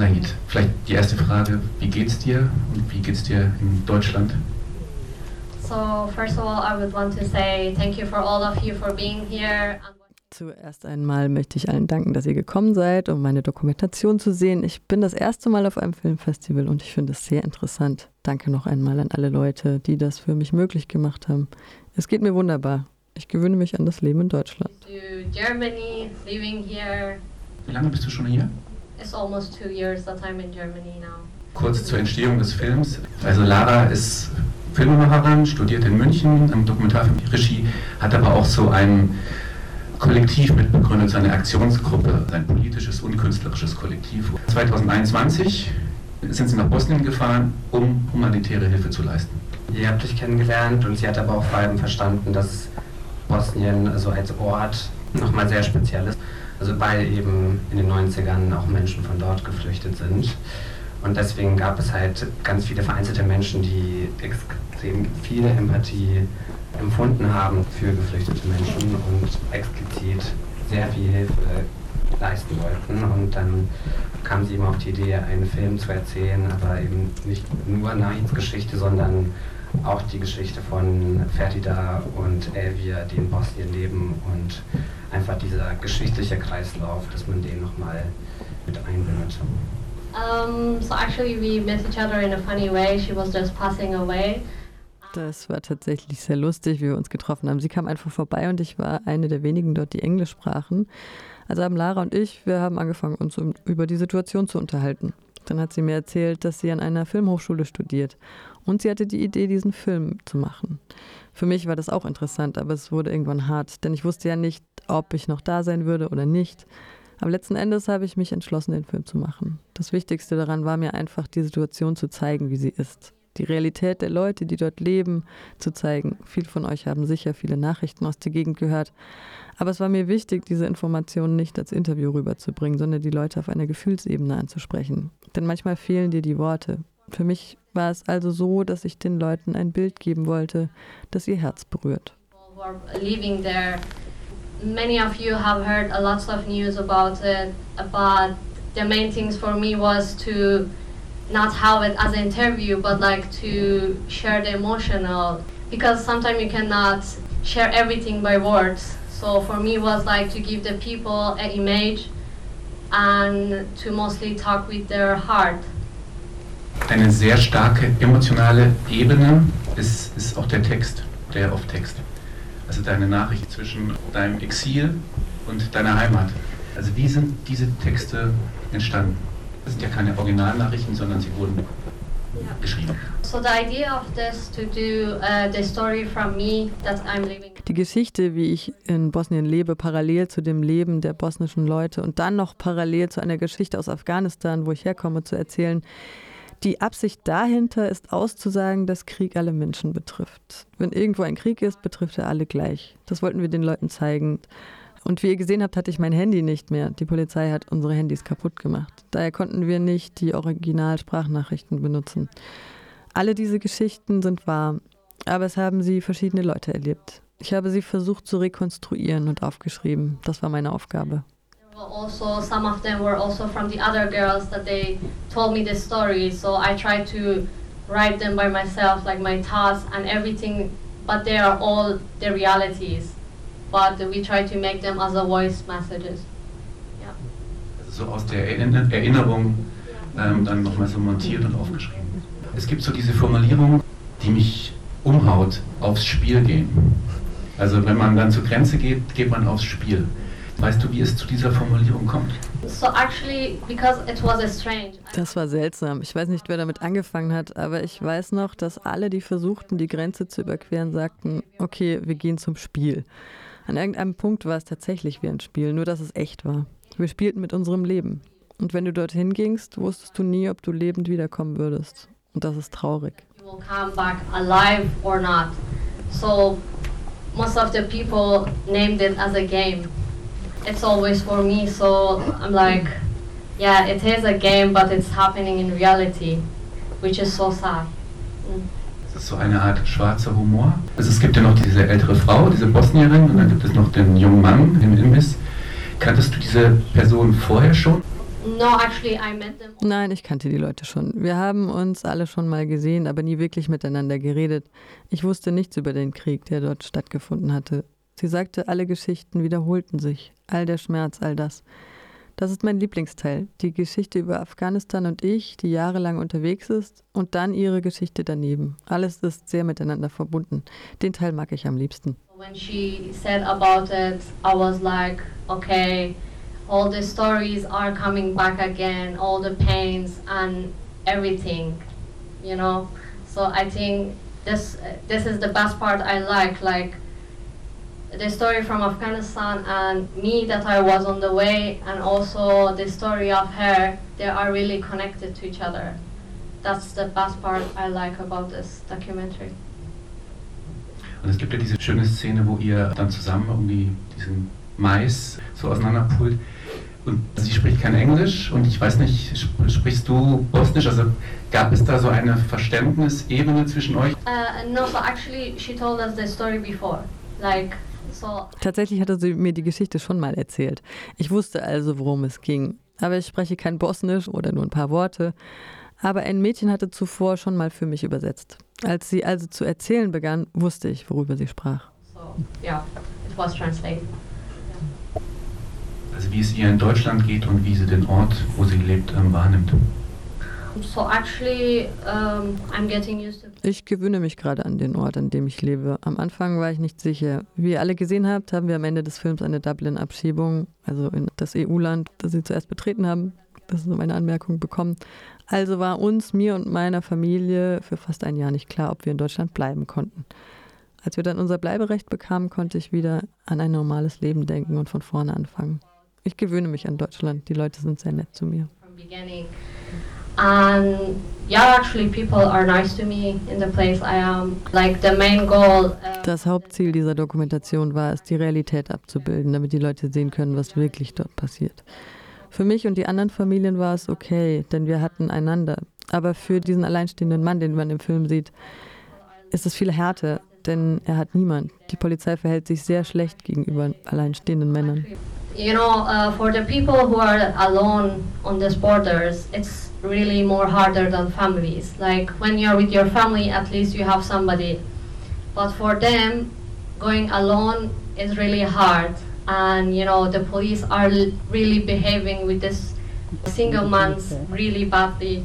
Nahid, vielleicht die erste Frage, wie geht's dir und wie geht's dir in Deutschland? So, first of all, I would want to say thank you for all of you for being here. Zuerst einmal möchte ich allen danken, dass ihr gekommen seid, um meine Dokumentation zu sehen. Ich bin das erste Mal auf einem Filmfestival und ich finde es sehr interessant. Danke noch einmal an alle Leute, die das für mich möglich gemacht haben. Es geht mir wunderbar. Ich gewöhne mich an das Leben in Deutschland. Germany, living here. Wie lange bist du schon hier? It's almost two years that I'm in Germany now. Kurz zur Entstehung des Films. Also Lara ist Filmemacherin, studiert in München im Dokumentarfilmregie, hat aber auch so ein Kollektiv mitbegründet, so eine Aktionsgruppe, ein politisches und künstlerisches Kollektiv. 2021 sind sie nach Bosnien gefahren, um humanitäre Hilfe zu leisten. Ihr habt euch kennengelernt und sie hat aber auch vor allem verstanden, dass Bosnien so als Ort nochmal sehr speziell ist. Also weil eben in den 90ern auch Menschen von dort geflüchtet sind. Und deswegen gab es halt ganz viele vereinzelte Menschen, die extrem viel Empathie empfunden haben für geflüchtete Menschen und explizit sehr viel Hilfe leisten wollten. Und dann kam sie eben auf die Idee, einen Film zu erzählen, aber eben nicht nur Nahids Geschichte, sondern auch die Geschichte von Fertida und Elvia, die in Bosnien leben und einfach dieser geschichtliche Kreislauf, dass man den nochmal mit einbindet. Um, so actually we met each other in a funny way. She was just passing away. Das war tatsächlich sehr lustig, wie wir uns getroffen haben. Sie kam einfach vorbei und ich war eine der wenigen dort, die Englisch sprachen. Also haben Lara und ich, wir haben angefangen, uns über die Situation zu unterhalten. Dann hat sie mir erzählt, dass sie an einer Filmhochschule studiert und sie hatte die Idee, diesen Film zu machen. Für mich war das auch interessant, aber es wurde irgendwann hart, denn ich wusste ja nicht, ob ich noch da sein würde oder nicht. Aber letzten Endes habe ich mich entschlossen, den Film zu machen. Das Wichtigste daran war mir einfach, die Situation zu zeigen, wie sie ist. Die Realität der Leute, die dort leben, zu zeigen. Viele von euch haben sicher viele Nachrichten aus der Gegend gehört. Aber es war mir wichtig, diese Informationen nicht als Interview rüberzubringen, sondern die Leute auf einer Gefühlsebene anzusprechen. Denn manchmal fehlen dir die Worte. Für mich war es also so, dass ich den Leuten ein Bild geben wollte, das ihr Herz berührt. Many of you have heard a lots of news about it, but the main things for me was to not have it as an interview, but like to share the emotional, because sometimes you cannot share everything by words. So for me was like to give the people an image and to mostly talk with their heart. Eine sehr starke emotionale Ebene ist, ist auch der Text, der Off-Text. Also deine Nachricht zwischen deinem Exil und deiner Heimat. Also wie sind diese Texte entstanden? Das sind ja keine Originalnachrichten, sondern sie wurden yeah. geschrieben. So the idea of this to do uh, the story from me that I'm living. Die Geschichte, wie ich in Bosnien lebe, parallel zu dem Leben der bosnischen Leute und dann noch parallel zu einer Geschichte aus Afghanistan, wo ich herkomme, zu erzählen, die Absicht dahinter ist auszusagen, dass Krieg alle Menschen betrifft. Wenn irgendwo ein Krieg ist, betrifft er alle gleich. Das wollten wir den Leuten zeigen. Und wie ihr gesehen habt, hatte ich mein Handy nicht mehr. Die Polizei hat unsere Handys kaputt gemacht. Daher konnten wir nicht die Original-Sprachnachrichten benutzen. Alle diese Geschichten sind wahr, aber es haben sie verschiedene Leute erlebt. Ich habe sie versucht zu rekonstruieren und aufgeschrieben. Das war meine Aufgabe. Also some of them were also from the other girls that they told me the story so i tried to write them by myself like my thoughts and everything but they are all the realities but we try to make them as a voice messages yeah. Also so aus der Erinnerung ähm, dann nochmal so montiert und aufgeschrieben. Es gibt so diese Formulierung, die mich umhaut, aufs Spiel gehen. Also wenn man dann zur Grenze geht, geht man aufs Spiel. Weißt du, wie es zu dieser Formulierung kommt? So actually, because it was a strange. Das war seltsam. Ich weiß nicht, wer damit angefangen hat, aber ich weiß noch, dass alle, die versuchten, die Grenze zu überqueren, sagten, okay, wir gehen zum Spiel. An irgendeinem Punkt war es tatsächlich wie ein Spiel, nur dass es echt war. Wir spielten mit unserem Leben. Und wenn du dorthin gingst, wusstest du nie, ob du lebend wiederkommen würdest. Und das ist traurig. So most of the people named it as a game it's always for me. So I'm like, yeah, it is a game, but it's happening in reality, which is so sad. Mm. Das ist so eine Art schwarzer Humor. Also es gibt ja noch diese ältere Frau, diese Bosnierin, und dann gibt es noch den jungen Mann im Imbiss. Kanntest du diese Person vorher schon? No, actually, I met them. Nein, ich kannte die Leute schon. Wir haben uns alle schon mal gesehen, aber nie wirklich miteinander geredet. Ich wusste nichts über den Krieg, der dort stattgefunden hatte. Sie sagte, alle Geschichten wiederholten sich. All der Schmerz, all das. Das ist mein Lieblingsteil. Die Geschichte über Afghanistan und ich, die jahrelang unterwegs ist, und dann ihre Geschichte daneben. Alles ist sehr miteinander verbunden. Den Teil mag ich am liebsten. When she said about it, I was like, okay, all the stories are coming back again, all the pains and everything, you know. So I think this this is the best part I like, like the story from Afghanistan and me that I was on the way, and also the story of her. They are really connected to each other. That's the best part I like about this documentary. Und es gibt ja diese schöne Szene, wo ihr dann zusammen irgendwie diesen Mais so auseinanderpult. Und sie spricht kein Englisch und ich weiß nicht, sprichst du Bosnisch? Also gab es da so eine Verständnisebene zwischen euch? Uh, no, so actually, she told us the story before. Like, Tatsächlich hatte sie mir die Geschichte schon mal erzählt. Ich wusste also, worum es ging. Aber ich spreche kein Bosnisch oder nur ein paar Worte. Aber ein Mädchen hatte zuvor schon mal für mich übersetzt. Als sie also zu erzählen begann, wusste ich, worüber sie sprach. Also wie es ihr in Deutschland geht und wie sie den Ort, wo sie lebt, ähm, wahrnimmt. Ich gewöhne mich gerade an den Ort, an dem ich lebe. Am Anfang war ich nicht sicher. Wie ihr alle gesehen habt, haben wir am Ende des Films eine Dublin-Abschiebung, also in das EU-Land, das sie zuerst betreten haben. Das ist meine Anmerkung bekommen. Also war uns, mir und meiner Familie für fast ein Jahr nicht klar, ob wir in Deutschland bleiben konnten. Als wir dann unser Bleiberecht bekamen, konnte ich wieder an ein normales Leben denken und von vorne anfangen. Ich gewöhne mich an Deutschland. Die Leute sind sehr nett zu mir. from beginning. And yeah, actually, people are nice to me in the place I am. Like the main goal. Das Hauptziel dieser Dokumentation war es, die Realität abzubilden, damit die Leute sehen können, was wirklich dort passiert. Für mich und die anderen Familien war es okay, denn wir hatten einander. Aber für diesen alleinstehenden Mann, den man im Film sieht, ist es viel härter, denn er hat niemand. Die Polizei verhält sich sehr schlecht gegenüber alleinstehenden Männern. you know, uh, for the people who are alone on these borders, it's really more harder than families. Like when you're with your family, at least you have somebody. But for them, going alone is really hard. And you know, the police are l- really behaving with this single mans really badly.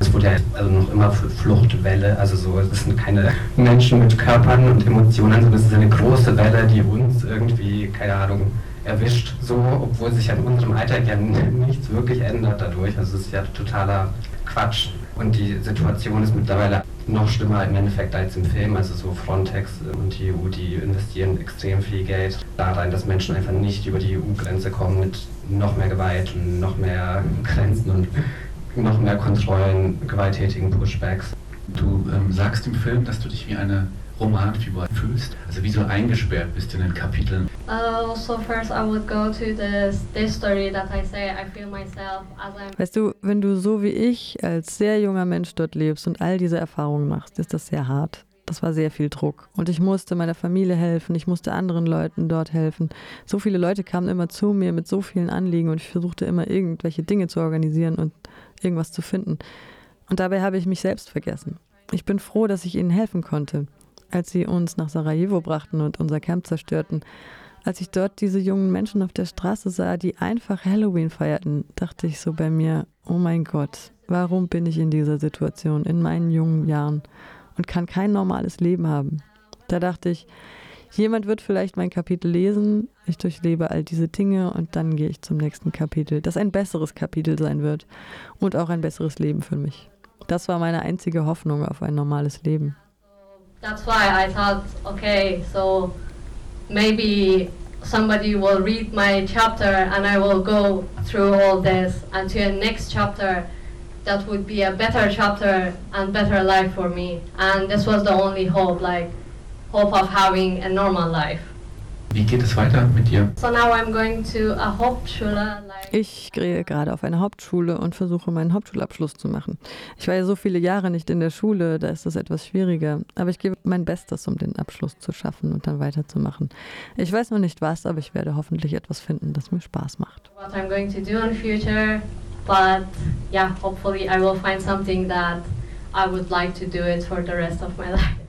Es wurde also noch immer Fluchtwelle, also so, es sind keine Menschen mit Körpern und Emotionen, sondern es ist eine große Welle, die uns irgendwie, keine Ahnung, erwischt, so, obwohl sich an unserem Alltag ja nichts wirklich ändert dadurch. Also es ist ja totaler Quatsch. Und die Situation ist mittlerweile noch schlimmer im Endeffekt als im Film. Also so Frontex und die EU, die investieren extrem viel Geld da rein, dass Menschen einfach nicht über die EU-Grenze kommen mit noch mehr Gewalt und noch mehr Grenzen und noch mehr Kontrollen, gewalttätigen Pushbacks. Du ähm, sagst im Film, dass du dich wie eine Romanfigur fühlst, also wie so eingesperrt bist in den Kapiteln. Uh, so first, I would go to this this story that I say I feel myself as I'm. Weißt du, wenn du so wie ich als sehr junger Mensch dort lebst und all diese Erfahrungen machst, ist das sehr hart. Das war sehr viel Druck. Und ich musste meiner Familie helfen, ich musste anderen Leuten dort helfen. So viele Leute kamen immer zu mir mit so vielen Anliegen und ich versuchte immer irgendwelche Dinge zu organisieren und irgendwas zu finden. Und dabei habe ich mich selbst vergessen. Ich bin froh, dass ich ihnen helfen konnte. Als sie uns nach Sarajevo brachten und unser Camp zerstörten, als ich dort diese jungen Menschen auf der Straße sah, die einfach Halloween feierten, dachte ich so bei mir, oh mein Gott, warum bin ich in dieser Situation in meinen jungen Jahren und kann kein normales Leben haben? Da dachte ich, jemand wird vielleicht mein Kapitel lesen, ich durchlebe all diese Dinge und dann gehe ich zum nächsten Kapitel, das ein besseres Kapitel sein wird und auch ein besseres Leben für mich. Das war meine einzige Hoffnung auf ein normales Leben. That's why I thought, okay, so maybe somebody will read my chapter and I will go through all this and to a next chapter that would be a better chapter and better life for me. And this was the only hope, like hope of having a normal life. Wie geht es weiter mit dir? So now I'm going to a Hauptschule. Like Ich gehe gerade auf eine Hauptschule und versuche meinen Hauptschulabschluss zu machen. Ich war ja so viele Jahre nicht in der Schule, da ist das etwas schwieriger. Aber ich gebe mein Bestes, um den Abschluss zu schaffen und dann weiterzumachen. Ich weiß noch nicht was, aber ich werde hoffentlich etwas finden, das mir Spaß macht. what I'm going to do in future, but yeah, hopefully I will find something that I would like to do it for the rest of my life.